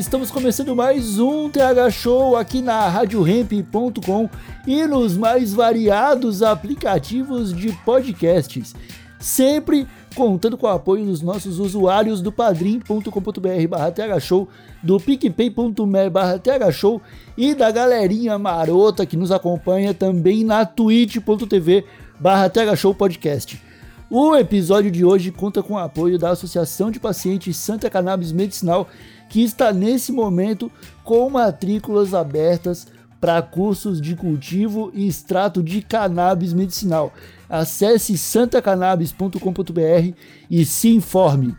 Estamos começando mais um TH Show aqui na RadioRamp.com e nos mais variados aplicativos de podcasts. Sempre contando com o apoio dos nossos usuários do padrim.com.br barra thshow, do picpay.me barra thshow e da galerinha marota que nos acompanha também na twitch.tv barra thshow podcast. O episódio de hoje conta com o apoio da Associação de Pacientes Santa Cannabis Medicinal, que está nesse momento com matrículas abertas para cursos de cultivo e extrato de cannabis medicinal. Acesse santacannabis.com.br e se informe.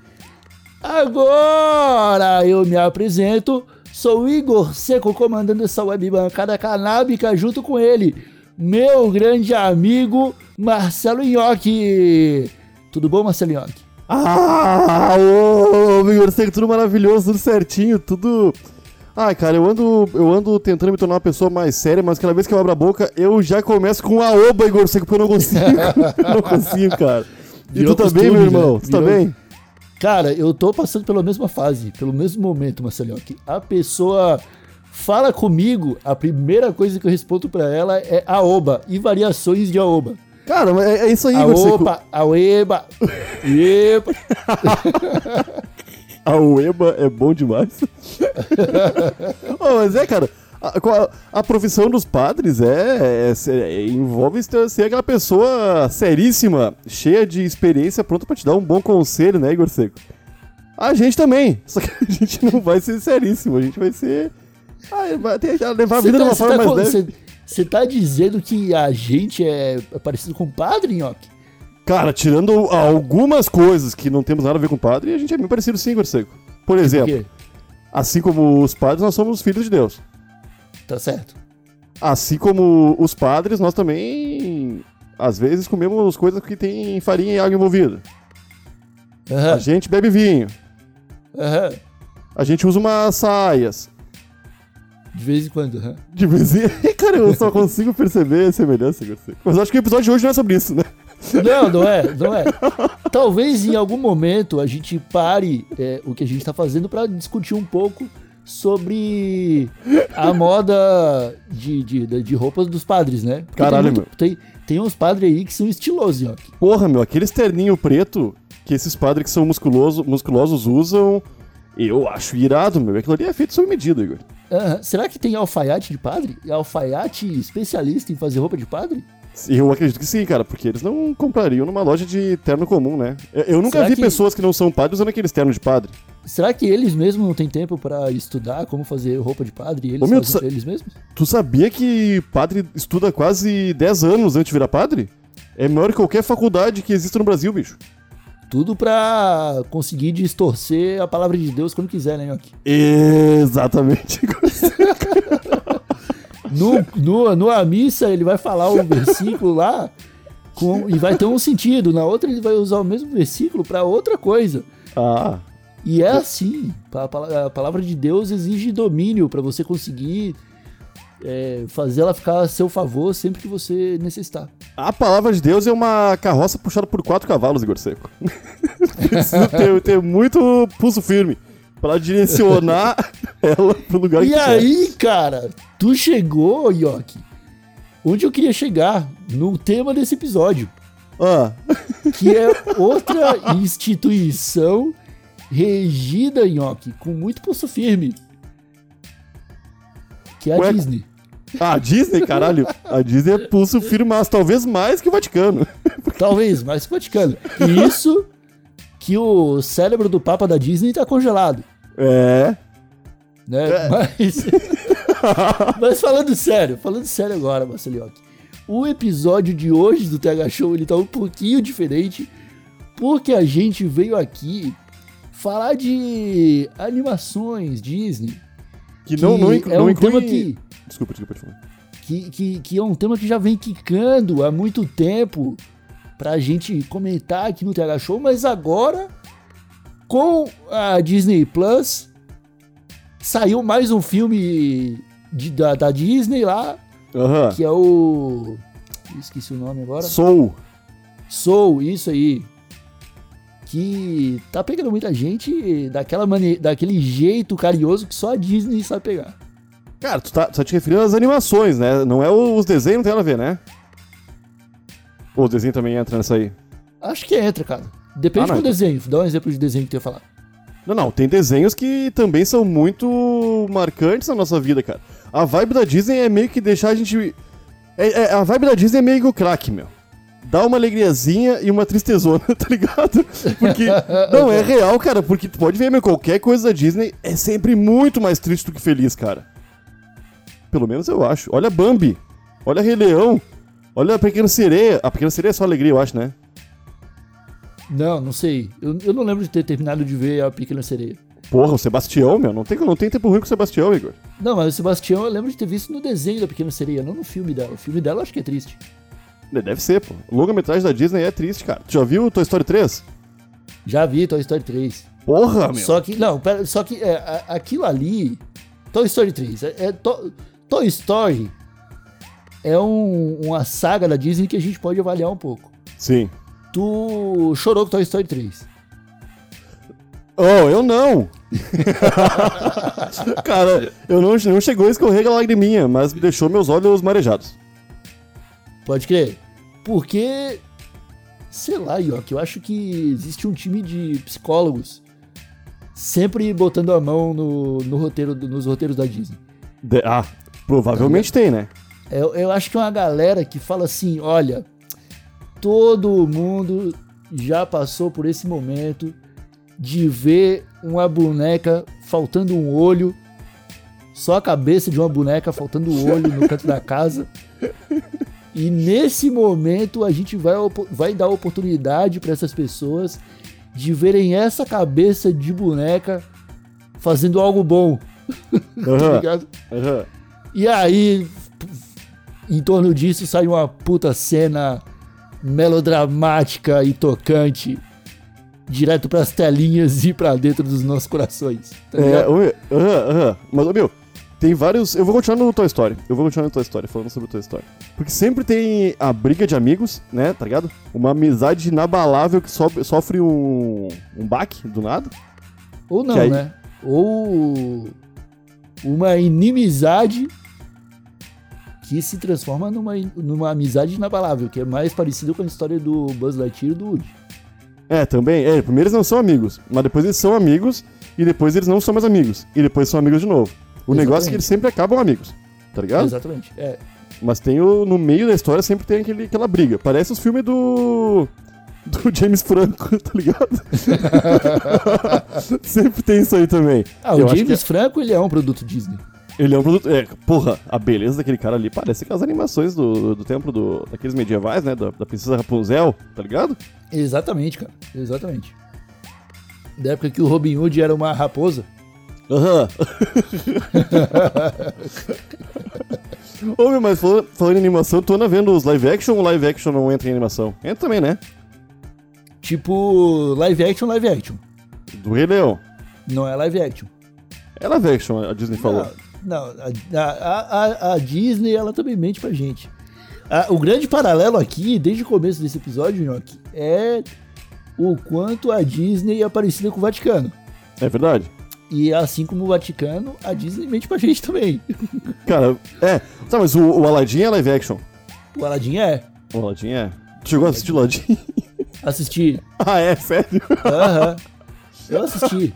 Agora eu me apresento, sou Igor Seco comandando essa web bancada canábica junto com ele, meu grande amigo Marcelo Nhoque. Tudo bom, Marcelo Nhoque? Ah, ô, meu Igor, tudo maravilhoso, tudo certinho, tudo. Ai, cara, eu ando, eu ando tentando me tornar uma pessoa mais séria, mas cada vez que eu abro a boca, eu já começo com a oba, Igor Seco, porque eu não consigo. eu não consigo, cara. E Virou tu tá costume, bem, meu irmão? né? Tu tá Virou- bem? Cara, eu tô passando pela mesma fase, pelo mesmo momento, Marcelo Nhoque. A pessoa fala comigo, a primeira coisa que eu respondo pra ela é aoba e variações de aoba. Cara, mas é, é isso aí, Igor Seco. Aoba, aoeba, epa. A Ueba é bom demais. Ô, mas é, cara, a, a- a profissão dos padres é, é- é- envolve ser ser aquela pessoa seríssima, cheia de experiência, pronta pra te dar um bom conselho, né, Igor Seco? A gente também, só que a gente não vai ser seríssimo, a gente vai ser... Ah, vai ter, levar a vida de uma forma mais leve. Você tá dizendo que a gente é parecido com o padre, Nhoque? Cara, tirando algumas coisas que não temos nada a ver com padre, a gente é bem parecido sim, Igor Seco. Por exemplo, assim como os padres, nós somos filhos de Deus. Tá certo. Assim como os padres, nós também, às vezes, comemos coisas que tem farinha e água envolvida. A Aham, gente bebe vinho. aham. A gente usa umas saias. De vez em quando, aham. De vez em Cara, eu só consigo perceber a semelhança, Garcia. Mas acho que o episódio de hoje não é sobre isso, né? Não, não é, não é. Talvez em algum momento a gente pare é, o que a gente tá fazendo pra discutir um pouco sobre a moda de, de, de roupas dos padres, né? Porque Caralho, tem, muito- tem, tem uns padres aí que são estilosos, ó. Porra, meu, aquele terninho preto que esses padres que são musculoso, musculosos usam, eu acho irado, meu. Aquilo ali é feito sob medida, Igor. Será que tem alfaiate de padre? Alfaiate especialista em fazer roupa de padre? Eu acredito que sim, cara, porque eles não comprariam numa loja de terno comum, né? Eu, eu nunca Será vi que- pessoas que não são padres usando aqueles ternos de padre. Será que eles mesmos não têm tempo pra estudar como fazer roupa de padre e eles Ô, meu, pra eles mesmos? Tu sabia que padre estuda quase 10 anos antes de virar padre? É maior que qualquer faculdade que existe no Brasil, bicho. Tudo pra conseguir distorcer a palavra de Deus quando quiser, né, Nhoque? Exatamente. No, no, numa missa ele vai falar um versículo lá com- e vai ter um sentido. Na outra ele vai usar o mesmo versículo pra outra coisa. ah, E é assim. A, a palavra de Deus exige domínio pra você conseguir é, fazer ela ficar a seu favor sempre que você necessitar. a palavra de Deus é uma carroça puxada por quatro cavalos, Igor Seco. Precisa ter, ter muito pulso firme para direcionar ela pro lugar E que quer. aí, cara, tu chegou, Yoki, onde eu queria chegar no tema desse episódio, Ah, que é outra instituição regida, Yoki, com muito pulso firme, que é a Ué, Disney. a Disney, caralho. A Disney é pulso firmaço, talvez mais que o Vaticano. Talvez, mais que o Vaticano. E isso que o cérebro do Papa da Disney tá congelado, É. né? É. Mas... Mas falando sério, falando sério agora, Marcelioque. O episódio de hoje do TH Show ele tá um pouquinho diferente, porque a gente veio aqui falar de animações Disney. Que não, não, inclu- é não um inclui... tema que, Desculpa, desculpa, falar. que, que, que é um tema que já vem quicando há muito tempo pra gente comentar aqui no TH Show, mas agora com a Disney Plus saiu mais um filme de- da, da Disney lá, que é o. Esqueci o nome agora. Soul. Soul, isso aí. Que tá pegando muita gente daquela mane... daquele jeito carinhoso que só a Disney sabe pegar. Cara, tu tá, tu tá te referindo às animações, né? Não é os desenhos, não tem nada a ver, né? Ou o desenho também entra nessa aí? Acho que entra, cara. Depende Ah, do então- desenho. Dá um exemplo de desenho que tu ia falar. Não, não, tem desenhos que também são muito marcantes na nossa vida, cara. A vibe da Disney é meio que deixar a gente. é- é- a vibe da Disney é meio que o crack, meu. Dá uma alegriazinha e uma tristezona, tá ligado? Porque. Não, é real, cara, porque tu pode ver, meu, qualquer coisa da Disney é sempre muito mais triste do que feliz, cara. Pelo menos eu acho. Olha Bambi. Olha Rei Leão. Olha a Pequena Sereia. A Pequena Sereia é só alegria, eu acho, né? Não, não sei. Eu, eu não lembro de ter terminado de ver a Pequena Sereia. Porra, o Sebastião, meu. Não tem, não tem tempo ruim com o Sebastião, Igor. Não, mas o Sebastião eu lembro de ter visto no desenho da Pequena Sereia, não no filme dela. O filme dela eu acho que é triste. Deve ser, pô. Longa-metragem da Disney é triste, cara. Tu já viu Toy Story 3? Já vi Toy Story 3. Porra, meu. Só que, não, pera, só que é, a- aquilo ali. Toy Story 3. É, é To- Toy Story é um- uma saga da Disney que a gente pode avaliar um pouco. Sim. Tu chorou com Toy Story 3. Oh, eu não! cara, eu não, não chegou a escorrer a lagriminha, mas deixou meus olhos marejados. Pode crer. Porque, sei lá, Yoki, eu acho que existe um time de psicólogos sempre botando a mão no, no roteiro, nos roteiros da Disney. De- ah, provavelmente tem, né? Eu, eu acho que é uma galera que fala assim: olha, todo mundo já passou por esse momento de ver uma boneca faltando um olho, só a cabeça de uma boneca faltando o olho no canto da casa. E nesse momento a gente vai, vai dar oportunidade para essas pessoas de verem essa cabeça de boneca fazendo algo bom. tá Aham, ligado? aham. E aí, em torno disso, sai uma puta cena melodramática e tocante, direto pras telinhas e pra dentro dos nossos corações. Tá É, aham, aham. Mas, meu, tem vários. Eu vou continuar no Toy Story. Eu vou continuar no Toy Story, falando sobre o Toy Story. Porque sempre tem a briga de amigos, né, tá ligado? Uma amizade inabalável que sobe- sofre um, um baque do nada. Ou não, aí- né? Ou uma inimizade que se transforma numa, numa amizade inabalável, que é mais parecido com a história do Buzz Lightyear e do Woody. É, também. É, primeiro eles não são amigos, mas depois eles são amigos, e depois eles não são mais amigos, e depois são amigos de novo. O negócio é que Exatamente. eles sempre acabam amigos, tá ligado? Exatamente. É. Mas tem o. No meio da história sempre tem aquele, aquela briga. Parece os filmes do. Do James Franco, tá ligado? sempre tem isso aí também. Ah, o Eu acho James Franco, ele é um produto Disney. Ele é um produto. É, porra, a beleza daquele cara ali parece aquelas animações do, do templo do, daqueles medievais, né? Da, da princesa Rapunzel, tá ligado? Exatamente, cara. Exatamente. Da época que o Robin Hood era uma raposa. Aham. Ô, meu, mas falando, falando em animação, tu anda vendo os live action ou live action não entra em animação? Entra também, né? Tipo, live action, live action. Do Rei Leão. Não é live action. É live action, a Disney falou. Não, não, a, a- a- a Disney, ela também mente pra gente. O grande paralelo aqui, desde o começo desse episódio, Nhoque, é o quanto a Disney é parecida com o Vaticano. É verdade. E assim como o Vaticano, a Disney mente pra gente também. Cara, é. Tá, mas o, o Aladdin é live action. O Aladdin é. O Aladdin é. Chegou a assistir o Aladdin? Assistir. ah, é? Sério? Aham. Eu assisti.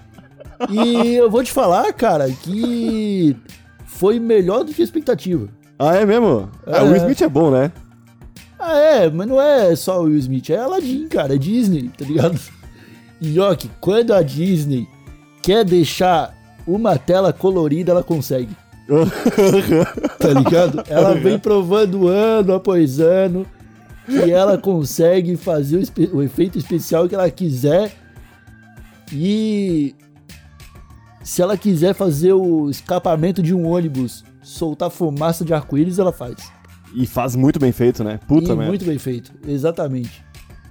E eu vou te falar, cara, que foi melhor do que a expectativa. ah, é mesmo? Ah, o É. Will Smith é bom, né? Ah, é, mas não é só o Will Smith, é Aladdin, cara, é Disney, tá ligado? E ó, que quando a Disney quer deixar uma tela colorida, ela consegue. tá ligado? Ela vem provando ano após ano que ela consegue fazer o, o efeito especial que ela quiser e se ela quiser fazer o escapamento de um ônibus, soltar fumaça de arco-íris, ela faz. E faz muito bem feito, né? Puta merda. muito bem feito, exatamente.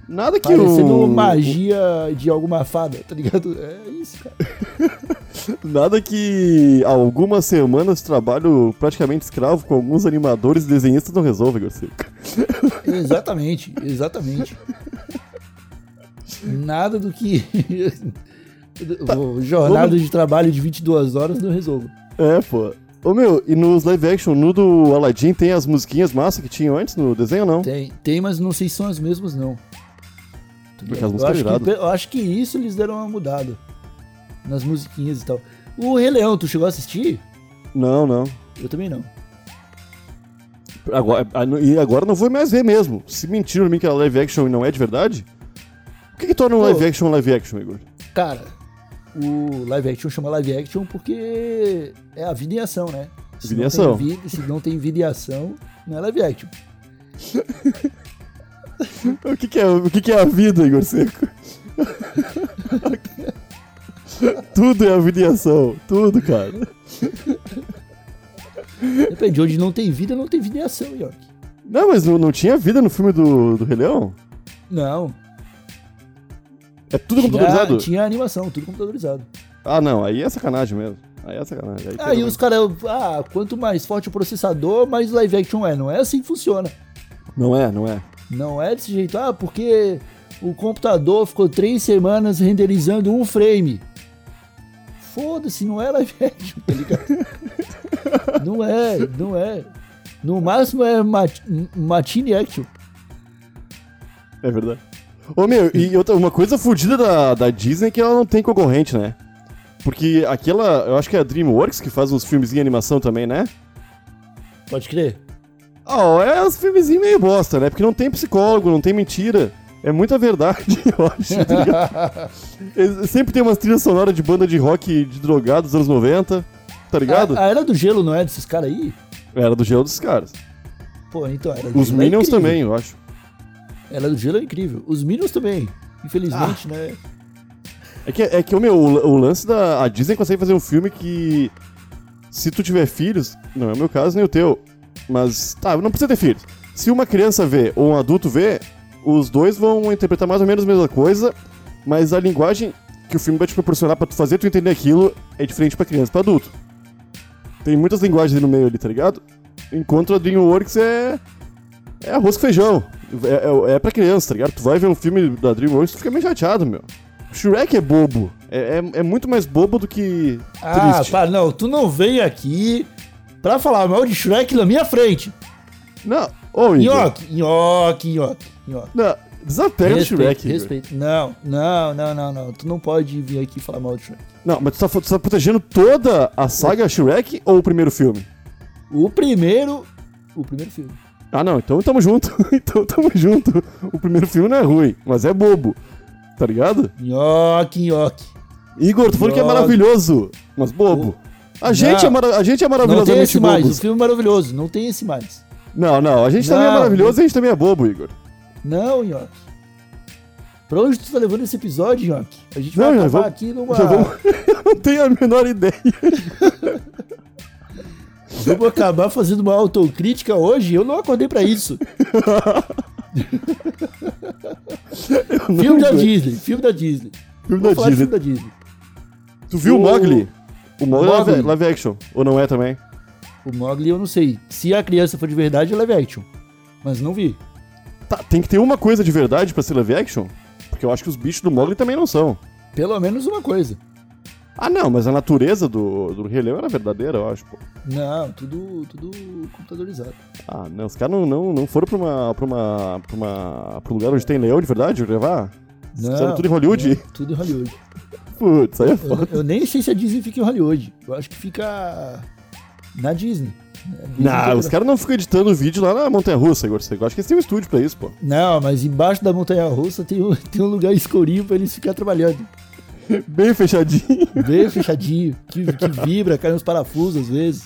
Nada que Parecendo o... magia de alguma fada, tá ligado? É isso, cara. Nada que algumas semanas de trabalho praticamente escravo com alguns animadores e desenhistas não resolve, Garcia. Exatamente, exatamente. Nada do que o jornada de trabalho de 22 horas não resolve. É, pô. Ô meu, e nos live action, no do Aladdin tem as musiquinhas massa que tinham antes no desenho ou não? Tem, tem, mas não sei se são as mesmas, não. Porque as eu, músicas acho iradas. que, eu acho que isso eles deram uma mudada nas musiquinhas e tal. O Rei Leão, tu chegou a assistir? Não, não. Eu também não. Agora, ah, e agora não vou mais ver mesmo. Se mentiram mim que era live action e não é de verdade, o que, que torna um Pô. live action live action, Igor? Cara, o live action chama live action porque é a vida em ação, né? Se Vida não. Tem vida, se não tem vida em ação, não é live action. O que, que é, o que, que é a vida, Igor Seco? tudo é a vida em ação. Tudo, cara. Depende, onde não tem vida, não tem vida em ação, York. Não, mas não, não tinha vida no filme do, do Rei Leão? Não. É tudo tinha, computadorizado? tinha animação, tudo computadorizado. Ah, não. Aí é sacanagem mesmo. Aí é sacanagem. Aí, Aí os caras, ah, quanto mais forte o processador, mais live action é. Não é assim que funciona. Não é, não é. Não é desse jeito. Ah, porque o computador ficou três semanas renderizando um frame. Foda-se, não é live action, tá ligado? não é, não é. No máximo é mat Machine Action. É verdade. Ô meu, e outra, uma coisa fodida da, da Disney é que ela não tem concorrente, né? Porque aquela. Eu acho que é a Dreamworks que faz os filmes em animação também, né? Pode crer? Ah, é uns filmezinhos meio bosta, né? Porque não tem psicólogo, não tem mentira. É muita verdade, eu acho. tá ligado? É, Sempre tem umas trilhas sonoras de banda de rock de drogados dos anos 90, tá ligado? A, a Era do Gelo não é desses caras aí? Era do gelo dos caras. Pô, então Era do Os Gelo é Minions incrível. também, eu acho. Era do Gelo é incrível. Os Minions também. Ah. Infelizmente, né? É que, é que o meu, o, o lance da. A Disney consegue fazer um filme que. Se tu tiver filhos, não é o meu caso nem o teu, mas. Tá, não precisa ter filhos. Se uma criança vê ou um adulto vê, os dois vão interpretar mais ou menos a mesma coisa, mas a linguagem que o filme vai te proporcionar pra tu fazer tu entender aquilo é diferente pra criança e pra adulto. Tem muitas linguagens no meio ali, tá ligado? Enquanto a DreamWorks é. É arroz com feijão. É, é, é pra criança, tá ligado? Tu vai ver um filme da DreamWorks, tu fica meio chateado, meu. Shrek é bobo. É, é, é muito mais bobo do que Ah, triste. pá, não, tu não vem aqui pra falar mal de Shrek na minha frente. Não, ô, Igor. Nhoque, nhoque, nhoque, nhoque. Não, desapega do Shrek, Igor. respeito. Não, não, não, não, não. Tu não pode vir aqui falar mal de Shrek. Não, mas tu tá, tu tá protegendo toda a saga Shrek ou o primeiro filme? O primeiro. O primeiro filme. Ah, não, então tamo junto. então tamo junto. O primeiro filme não é ruim, mas é bobo. Tá ligado? Nhoque, nhoque. Igor, tu falou que é maravilhoso, mas bobo. A gente, Não. é, mara- a gente é Não tem maravilhosamente esse mais. O filme é maravilhoso. Não tem esse mais. Não, não, a gente também é Não. maravilhoso e a gente também é bobo, Igor. Não, nhoque. Pra onde tu tá levando esse episódio, nhoque? A gente Não, vai acabar aqui numa. Eu não tenho a menor ideia. Vamos acabar fazendo uma autocrítica hoje? Eu não acordei pra isso. filme da Disney, filme da Disney. Filme da Disney. filme da Disney. Tu viu O- Mogli? O Mogli, é Mogli. live, live action, ou não é também? O Mogli eu não sei. Se a criança for de verdade, é live action. Mas não vi. Tá, tem que ter uma coisa de verdade pra ser live action? Porque eu acho que os bichos do Mogli também não são. Pelo menos uma coisa. Ah, não, mas a natureza do, do Rei Leão era verdadeira, eu acho, pô. Não, tudo, tudo computadorizado. Ah, não, os caras não, não, não foram pra uma, pra uma. pra uma. pro lugar onde tem leão de verdade, gravar? Os Não, fizeram tudo em Hollywood? não, tudo em Hollywood. Putz, aí é Eu, foda. eu nem sei se a Disney fica em Hollywood. Eu acho que fica na Disney. Não, os caras não ficam editando vídeo lá na Montanha Russa, Igor. Eu acho que eles têm um estúdio pra isso, pô. Não, mas embaixo da montanha russa tem um, tem um lugar escurinho pra eles ficar trabalhando. Bem fechadinho. Bem fechadinho, que, que vibra, cai nos parafusos às vezes.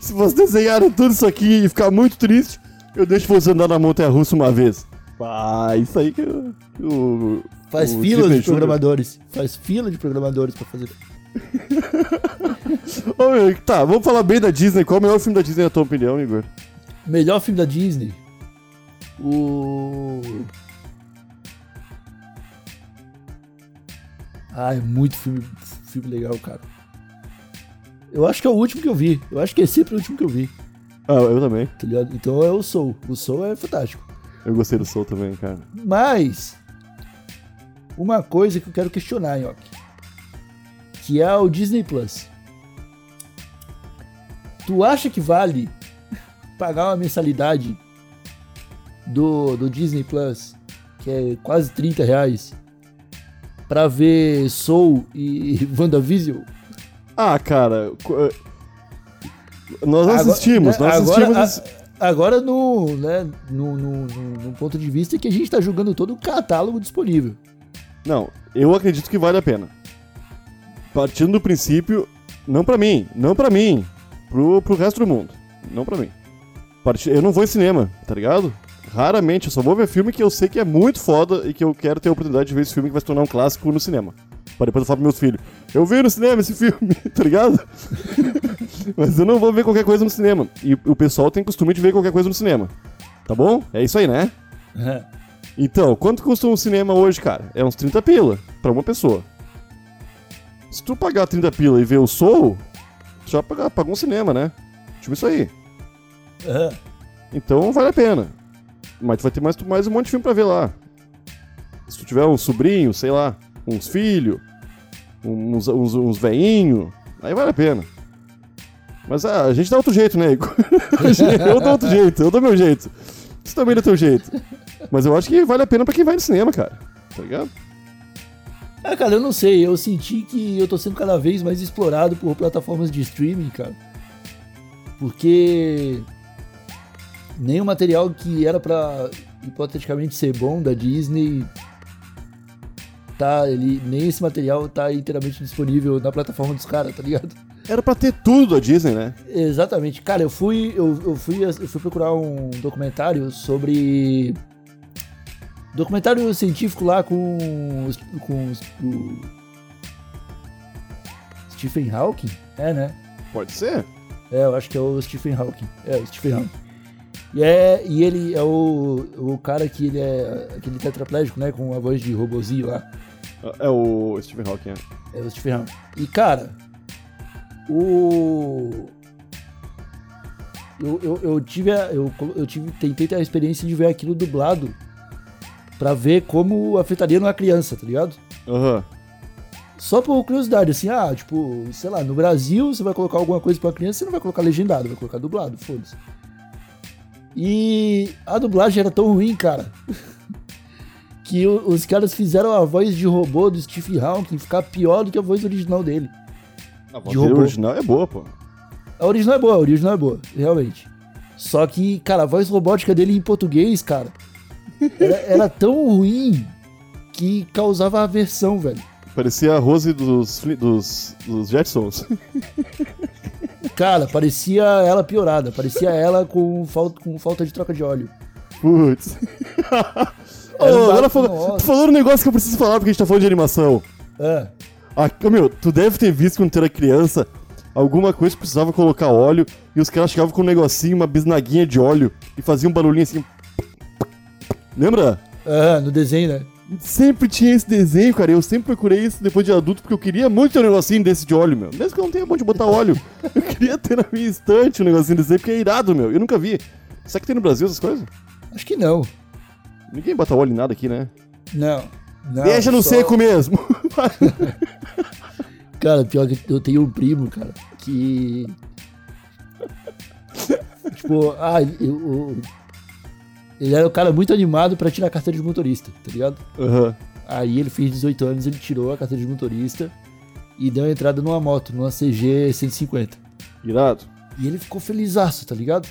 Se vocês desenharam tudo isso aqui e ficar muito triste, eu deixo vocês andar na montanha russa uma vez. Ah, isso aí que eu. eu- Faz o fila Disney de programadores. Faz fila de programadores pra fazer. Ô, meu, tá, vamos falar bem da Disney. Qual é o melhor filme da Disney, na tua opinião, Igor? Melhor filme da Disney. O. Ah, é muito filme, filme legal, cara. Eu acho que é o último que eu vi. Eu acho que é sempre o último que eu vi, Ah, eu também. tá? Então é o Soul. O Soul é fantástico. Eu gostei do Soul também, cara. Mas, uma coisa que eu quero questionar, Nhoque, que é o Disney Plus. Tu acha que vale pagar uma mensalidade do, do Disney Plus, que é quase 30 reais, pra ver Soul e WandaVision? Ah, cara. eh, Nós Agora- assistimos, né, nós agora, assistimos. a- agora no, né, no, no, no- ponto de vista que a gente tá jogando todo o catálogo disponível. Não, eu acredito que vale a pena. Partindo do princípio, não pra mim, não pra mim, pro, pro resto do mundo, não pra mim. Eu não vou em cinema, tá ligado? Raramente, eu só vou ver filme que eu sei que é muito foda e que eu quero ter a oportunidade de ver esse filme que vai se tornar um clássico no cinema. Pra depois eu falar pros meus filhos, eu vi no cinema esse filme, tá ligado? Mas eu não vou ver qualquer coisa no cinema. E o pessoal tem costume de ver qualquer coisa no cinema. Tá bom? É isso aí, né? Então, quanto custa um cinema hoje, cara? É uns 30 pila pra uma pessoa. Se tu pagar 30 pila e ver o Soul, tu já paga- pagou um cinema, né? Tipo isso aí. Então vale a pena. Mas tu vai ter mais, mais um monte de filme pra ver lá. Se tu tiver um sobrinho, sei lá, uns filhos, uns, uns, uns veinhos, aí vale a pena. Mas ah, a gente dá outro jeito, né, Igor? eu dou outro jeito, eu dou meu jeito. Você também dá teu jeito. Mas eu acho que vale a pena pra quem vai no cinema, cara. Tá ligado? Ah, cara, eu não sei. Eu senti que eu tô sendo cada vez mais explorado por plataformas de streaming, cara. Porque nem o material que era pra hipoteticamente ser bom da Disney tá ele nem esse material tá inteiramente disponível na plataforma dos caras, tá ligado? Era pra ter tudo a Disney, né? Exatamente. Cara, eu fui eu, eu fui eu fui procurar um documentário sobre documentário científico lá com com o Stephen Hawking, é, né? Pode ser. É, eu acho que é o Stephen Hawking. É, o Stephen Hawking. E, é, e ele é o, o cara que ele é aquele tetraplégico, né? Com a voz de robozinho lá. É o Stephen Hawking, é. É o Stephen Hawking. E, cara, o... Eu, eu, eu tive, a- eu, eu tive, tentei ter a experiência de ver aquilo dublado pra ver como afetaria numa criança, tá ligado? Aham. Só por curiosidade, assim, ah, tipo, sei lá, no Brasil você vai colocar alguma coisa pra criança, você não vai colocar legendado, vai colocar dublado, foda-se. E a dublagem era tão ruim, cara, que os caras fizeram a voz de robô do Steve Hawking ficar pior do que a voz original dele. A De robô. original é boa, pô. A original é boa, a original é boa, realmente. Só que, cara, a voz robótica dele em português, cara, era, era tão ruim que causava aversão, velho. Parecia a Rose dos, dos, dos Jetsons. Cara, parecia ela piorada, parecia ela com falta, com falta de troca de óleo. Putz. Ô, agora tu falou um negócio que eu preciso falar porque a gente tá falando de animação. É. Ah, meu, tu deve ter visto quando tu era criança alguma coisa que precisava colocar óleo e os caras chegavam com um negocinho, uma bisnaguinha de óleo e faziam um barulhinho assim. Lembra? É, no desenho, né? Sempre tinha esse desenho, cara. Eu sempre procurei isso depois de adulto porque eu queria muito ter um negocinho desse de óleo, meu. Mesmo que eu não tenha onde botar óleo. eu queria ter na minha estante um negocinho desse aí porque é irado, meu. Eu nunca vi. Será que tem no Brasil essas coisas? Acho que não. Ninguém bota óleo em nada aqui, né? Não. Não Deixa no só- seco mesmo. Cara, pior que eu tenho um primo, cara, que. tipo, ah, eu- ele era um cara muito animado pra tirar a carteira de motorista, tá ligado? Aham. Aí ele fez 18 anos, ele tirou a carteira de motorista e deu entrada numa moto, numa CG 150. Irado. E ele ficou felizaço, tá ligado?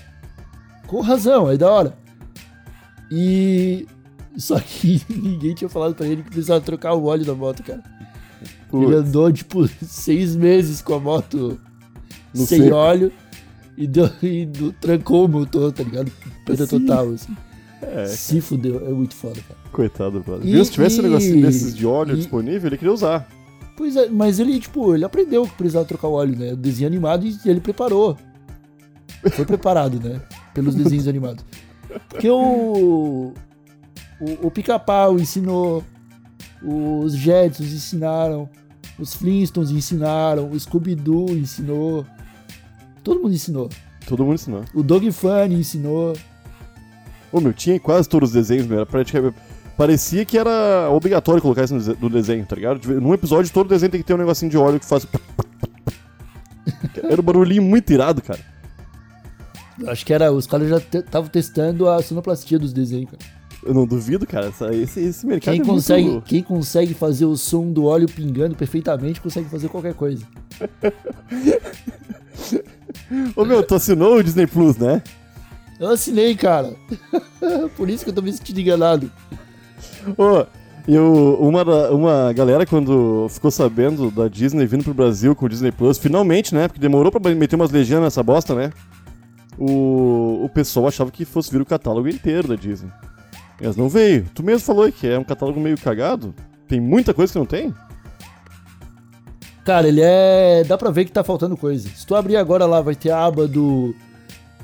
Com razão, é da hora. E Só que ninguém tinha falado pra ele que precisava trocar o óleo da moto, cara. Putz. Ele andou, tipo, seis meses com a moto sem óleo e, deu, e do- trancou o motor, tá ligado? Perda Sim. total, assim. É, Se fudeu, é muito foda, cara. coitado, brother. E- Viu? Se tivesse um e- negocinho desses de óleo e- disponível, ele queria usar. Pois é, mas ele, tipo, ele aprendeu que precisava trocar o óleo, né? O desenho animado e ele preparou. Foi preparado, né? Pelos desenhos animados. Porque o. O, o Pica-Pau ensinou. Os Jetsons ensinaram. Os Flintstones ensinaram. O Scooby-Doo ensinou. Todo mundo ensinou. Todo mundo ensinou. O Dog Funny ensinou. Ô, meu, tinha quase todos os desenhos, meu. Era praticamente... Parecia que era obrigatório colocar isso no desenho, tá ligado? Num episódio, todo desenho tem que ter um negocinho de óleo que faz. Era um barulhinho muito irado, cara. Eu Acho que era. Os caras já estavam testando a sonoplastia dos desenhos, cara. Eu não duvido, cara. Esse, esse mercado Quem é consegue, muito... quem consegue fazer o som do óleo pingando perfeitamente consegue fazer qualquer coisa. Ô, meu, tu assinou o Disney Plus, né? Eu assinei, cara. Por isso que eu tô me sentindo enganado. Ô, eu, uma, uma galera, quando ficou sabendo da Disney vindo pro Brasil com o Disney Plus, finalmente, né? Porque demorou pra meter umas legendas nessa bosta, né? O, o pessoal achava que fosse vir o catálogo inteiro da Disney. Mas não veio. Tu mesmo falou que é um catálogo meio cagado. Tem muita coisa que não tem. Cara, ele é. Dá pra ver que tá faltando coisa. Se tu abrir agora lá, vai ter a aba do.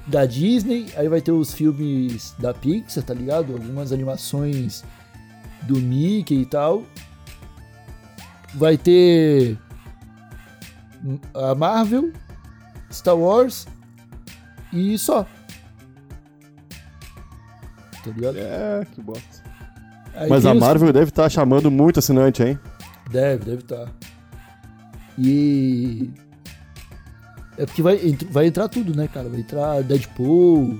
Da Disney, aí vai ter os filmes da Pixar, tá ligado? Algumas animações do Mickey e tal. Vai ter. A Marvel, Star Wars e só. Tá ligado? É, que bosta. Aí Mas a os- Marvel deve estar chamando muito assinante, hein? Deve, deve estar. E. É porque vai, vai entrar tudo, né, cara? Vai entrar Deadpool,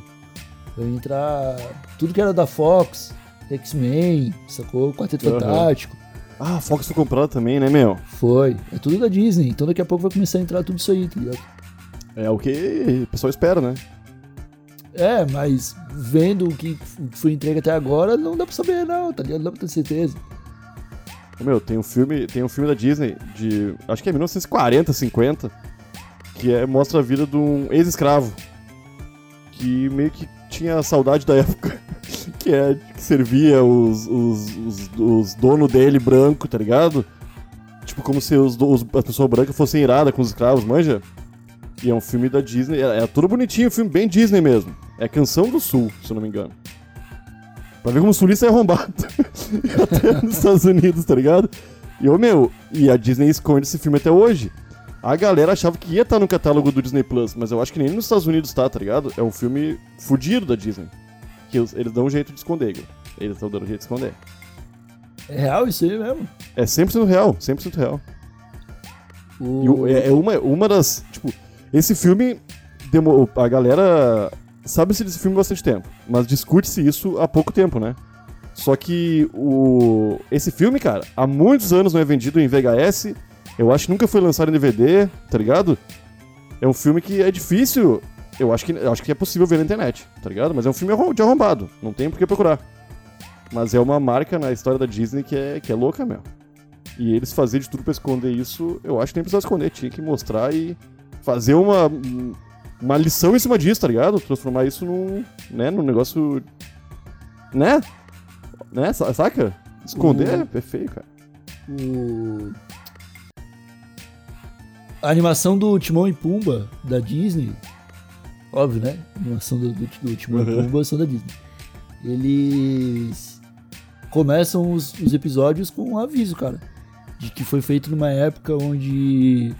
vai entrar tudo que era da Fox, X-Men, sacou? Quarteto Aham. Fantástico. Ah, a Fox foi comprada também, né, meu? Foi. É tudo da Disney. Então daqui a pouco vai começar a entrar tudo isso aí, tá ligado? É o que o pessoal espera, né? É, mas vendo o que, foi entregue até agora, não dá pra saber, não, tá ligado? Não dá pra ter certeza. Meu, tem um filme, tem um filme da Disney de, acho que é 1940, 50, que é, mostra a vida de um ex-escravo que meio que tinha saudade da época que é que servia os, os, os, os donos dele branco, tá ligado? Tipo como se os, os a pessoa branca fossem irada com os escravos, manja? E é um filme da Disney, é, é tudo bonitinho, um filme bem Disney mesmo. É Canção do Sul, se eu não me engano. Pra ver como o sulista é arrombado. até nos Estados Unidos, tá ligado? E, ô, meu, e a Disney esconde esse filme até hoje. A galera achava que ia estar no catálogo do Disney Plus, mas eu acho que nem nos Estados Unidos tá, tá ligado? É um filme fudido da Disney. Que eles, eles dão um jeito de esconder, cara. Eles estão dando um jeito de esconder. É real isso aí mesmo. É 100% real, 100% real. O... E o- é, é uma, uma das. Tipo, esse filme. a galera. Sabe-se desse filme há bastante tempo, mas discute-se isso há pouco tempo, né? Só que o. Esse filme, cara, há muitos anos não é vendido em VHS. Eu acho que nunca foi lançado em DVD, tá ligado? É um filme que é difícil. Eu acho que, eu acho que é possível ver na internet, tá ligado? Mas é um filme de arrombado. Não tem por que procurar. Mas é uma marca na história da Disney que é, que é louca, meu. E eles fazerem de tudo pra esconder isso, eu acho que nem precisava esconder. Tinha que mostrar e fazer uma, uma lição em cima disso, tá ligado? Transformar isso num, né, num negócio... Né? Né? Sa- Saca? Esconder Uhum. é feio, cara. o... A animação do Timão e Pumba da Disney, óbvio, né? A animação do, do, do Timão e Uhum. Pumba são da Disney. Eles começam os, os episódios com um aviso, cara, de que foi feito numa época onde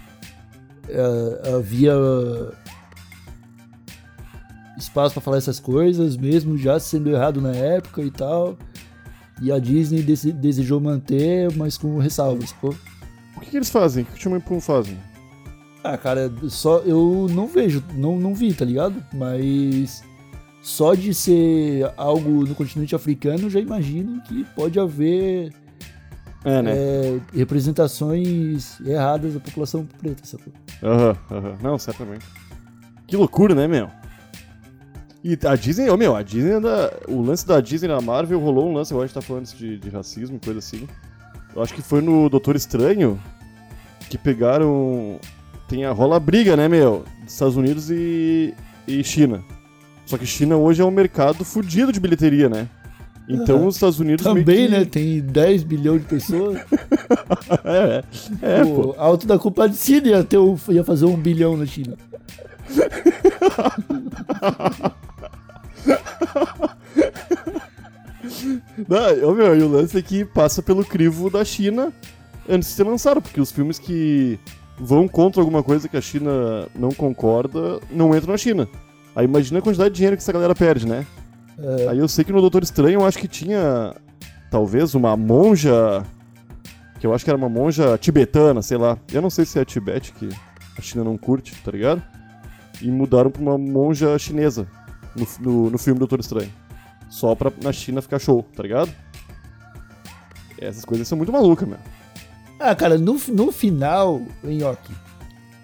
eh, havia espaço pra falar essas coisas, mesmo já sendo errado na época e tal. E a Disney dese- desejou manter, mas com ressalvas, pô. O que, que eles fazem? O que o Timão e Pumba fazem? Ah, cara, só eu não vejo, não, não vi, tá ligado? Mas só de ser algo no continente africano, eu já imagino que pode haver É, né? é, representações erradas da população preta, sacou? Aham, aham. Não, certamente. Que loucura, né, meu? E a Disney, ô meu, a Disney ainda. O lance da Disney na Marvel rolou um lance, agora a gente tá falando de, de racismo e coisa assim. Eu acho que foi no Doutor Estranho que pegaram. Tem a rola briga, né, meu? Dos Estados Unidos e, e China. Só que China hoje é um mercado fudido de bilheteria, né? Então os Estados Unidos Também, que- né? Tem 10 bilhões de pessoas. É, é. É, pô. o Alto da Compadecida ia, ter um- ia fazer um bilhão na China. Não, meu, e o lance é que passa pelo crivo da China antes de ser lançado, porque os filmes que vão contra alguma coisa que a China não concorda não entram na China. Aí imagina a quantidade de dinheiro que essa galera perde, né? Aí eu sei que no Doutor Estranho eu acho que tinha talvez uma monja que eu acho que era uma monja tibetana, sei lá. Eu não sei se é Tibete que a China não curte, tá ligado? E mudaram pra uma monja chinesa no, no, no filme Doutor Estranho. Só pra na China ficar show, tá ligado? Essas coisas são muito malucas, meu. Ah, cara, no, no final, Nhoque,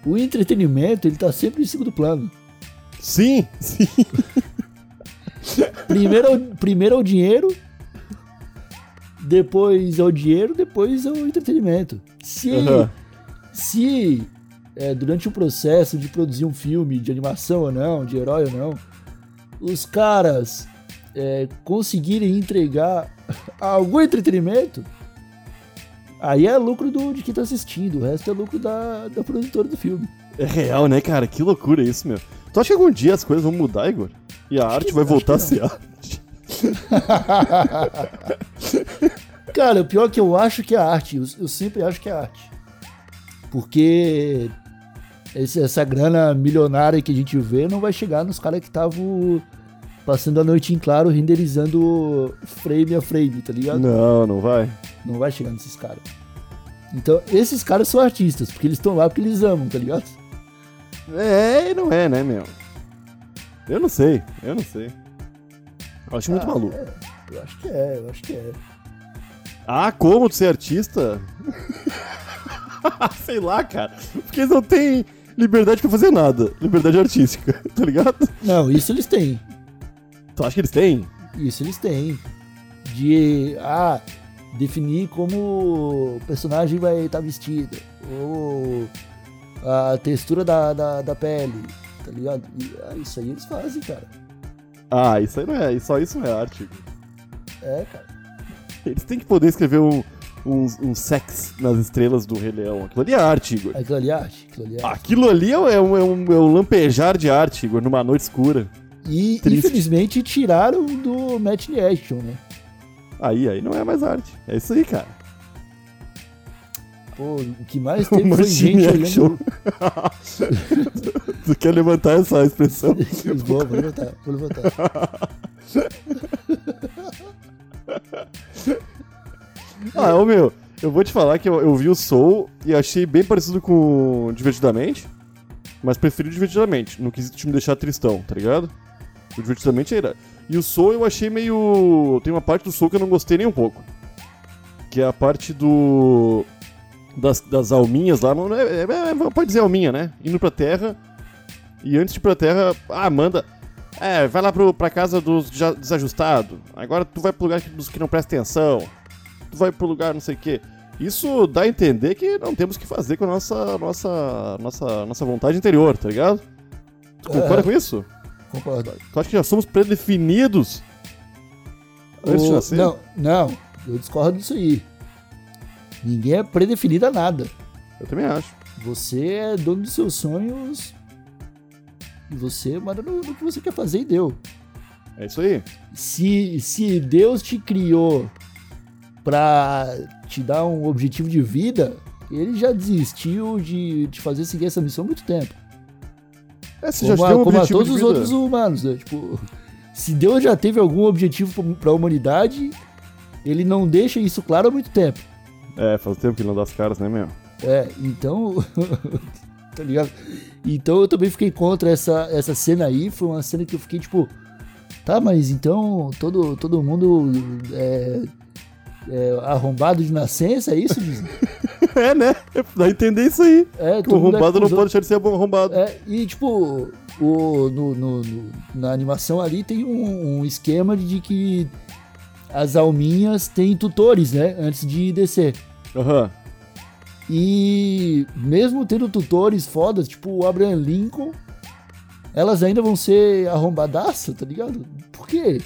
o entretenimento, ele tá sempre em segundo plano. Sim, sim. Primeiro, é o- primeiro é o dinheiro, depois é o dinheiro, depois é o entretenimento. Se, Aham. se é, durante o processo de produzir um filme de animação ou não, de herói ou não, os caras é, conseguirem entregar algum entretenimento, aí é lucro do, de quem tá assistindo, o resto é lucro da, da produtora do filme. É real, né, cara? Que loucura isso, meu. Tu acha que algum dia as coisas vão mudar, Igor? E a arte vai voltar a ser arte? Cara, o pior é que eu acho que é arte. Eu, eu sempre acho que é arte. Porque esse- essa grana milionária que a gente vê não vai chegar nos caras que estavam passando a noite em claro renderizando frame a frame, tá ligado? Não, não vai. Não vai chegar nesses caras. Então, esses caras são artistas, porque eles estão lá porque eles amam, tá ligado? É, e não é, né, meu? Eu não sei, eu não sei. Eu acho muito Ah, maluco. é, eu acho que é, eu acho que é. Ah, como tu ser artista? sei lá, cara. Porque eles não têm liberdade pra fazer nada. Liberdade artística, tá ligado? Não, isso eles têm. Tu acha que eles têm? Isso eles têm. De ah, definir como o personagem vai estar vestido. Ou a textura da, da, da pele. Tá ligado? E, ah, isso aí eles fazem, cara. Ah, isso aí não é. Só isso não é arte. Igor. É, cara. Eles têm que poder escrever um, um, um sex nas estrelas do Rei Leão. Aquilo ali é arte, Igor. Aquilo ali é arte. Aquilo ali é arte. Aquilo ali é um, é um, é um- é lampejar de arte, Igor, numa noite escura. E triste. infelizmente tiraram do Matinee Action, né? Aí, aí não é mais arte. É isso aí, cara. Pô, o que mais teve foi gente olhando. tu quer levantar essa expressão? vou, vou levantar, vou levantar. Ah, ô meu, eu vou te falar que eu, eu vi o Soul e achei bem parecido com Divertidamente, mas preferi Divertidamente, quesito de me deixar tristão, tá ligado? O Divertidamente era. E o Soul eu achei meio. Tem uma parte do Soul que eu não gostei nem um pouco. Que é a parte do. Das, das alminhas lá, não é, é, é- pode dizer alminha, né? Indo pra terra. E antes de ir pra terra, ah, manda. É, vai lá pro, pra casa dos desajustados. Agora tu vai pro lugar que- dos que não prestam atenção tu vai pro lugar não sei o quê. Isso dá a entender que não temos o que fazer com a nossa, nossa, nossa, nossa vontade interior, tá ligado? Tu concorda É. com isso? Concordo. Tu acha que já somos predefinidos antes de O- nascer? Não, não, eu discordo disso aí. Ninguém é predefinido a nada. Eu também acho. Você é dono dos seus sonhos e você manda no, no que você quer fazer e deu. É isso aí. Se, se Deus te criou pra te dar um objetivo de vida, ele já desistiu de te fazer seguir essa missão há muito tempo. É, você Como, já a, tem um como a todos de os outros humanos, né? Tipo, se Deus já teve algum objetivo pra- pra humanidade, ele não deixa isso claro há muito tempo. É, faz tempo que não dá as caras, né, meu? É, então. tá ligado? Então eu também fiquei contra essa, essa cena aí. Foi uma cena que eu fiquei tipo. Tá, mas então todo, todo mundo é, é arrombado de nascença, é isso? Disney? é, né? Dá a entender isso aí. É, Que o todo mundo é arrombado não pode deixar de ser arrombado. É, e tipo, o, no, no- no- na animação ali tem um, um esquema de que as alminhas têm tutores, né? Antes de descer. Aham. E mesmo tendo tutores fodas, tipo o Abraham Lincoln, elas ainda vão ser arrombadaça, tá ligado? Por quê?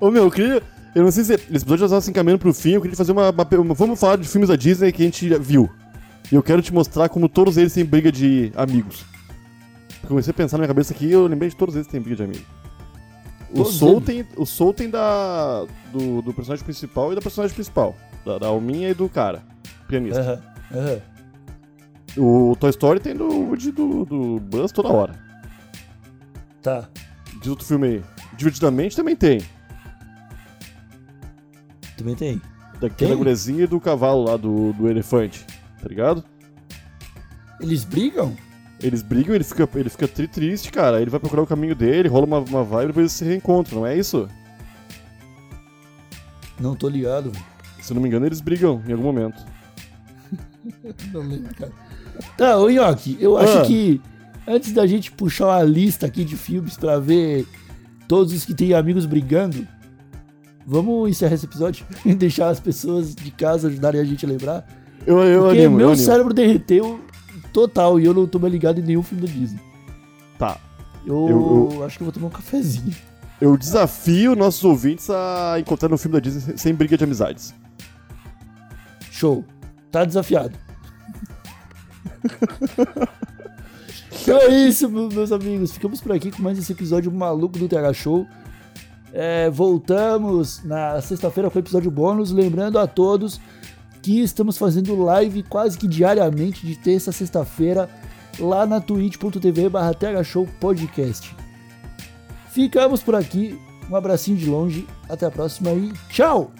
Ô meu, eu queria. Eu não sei se episódio já estava se encaminhando pro fim, eu queria fazer uma, uma- Vamos falar de filmes da Disney que a gente viu. E eu quero te mostrar como todos eles têm briga de amigos. Comecei a pensar na minha cabeça aqui e eu lembrei de todos eles têm briga de amigos. O Soul tem, o Soul tem da, do, do personagem principal e da personagem principal. Da, da Alminha e do cara, pianista. Aham, aham. O Toy Story tem do Woody do, do Buzz toda hora. Tá. Diz outro filme aí. Divertidamente também tem. Também tem. Daquela Tem? guriazinha e do cavalo lá, do, do elefante. Tá ligado? Eles brigam? Eles brigam, ele fica, ele fica tri triste, cara. Ele vai procurar o caminho dele, rola uma, uma vibe e depois eles se reencontram, não é isso? Não tô ligado. Se não me engano, eles brigam em algum momento. Não lembro, cara. Tá, ô Nhoque, eu acho Ah. que antes da gente puxar uma lista aqui de filmes pra ver todos os que tem amigos brigando, vamos encerrar esse episódio e deixar as pessoas de casa ajudarem a gente a lembrar. Eu, eu Porque animo, meu eu cérebro derreteu total e eu não tô mais ligado em nenhum filme da Disney. Tá. Eu, Eu- acho que eu vou tomar um cafezinho. Eu desafio nossos ouvintes a encontrar um filme da Disney sem briga de amizades. Show. Tá desafiado. então é isso, meu- meus amigos. Ficamos por aqui com mais esse episódio maluco do TH Show. É, voltamos na sexta-feira com o episódio bônus. Lembrando a todos que estamos fazendo live quase que diariamente, de terça a sexta-feira, lá na twitch.tv barra Podcast. Ficamos por aqui. Um abracinho de longe. Até a próxima e tchau!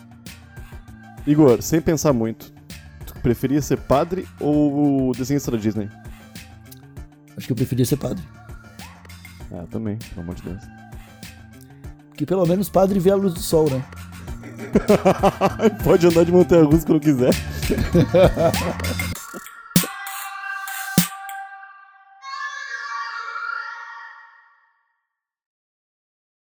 Igor, sem pensar muito, tu preferia ser padre ou desenhista da Disney? Acho que eu preferia ser padre. Ah, também, pelo amor de Deus. Porque pelo menos padre vê a luz do sol, né? Pode andar de montanha russa quando quiser.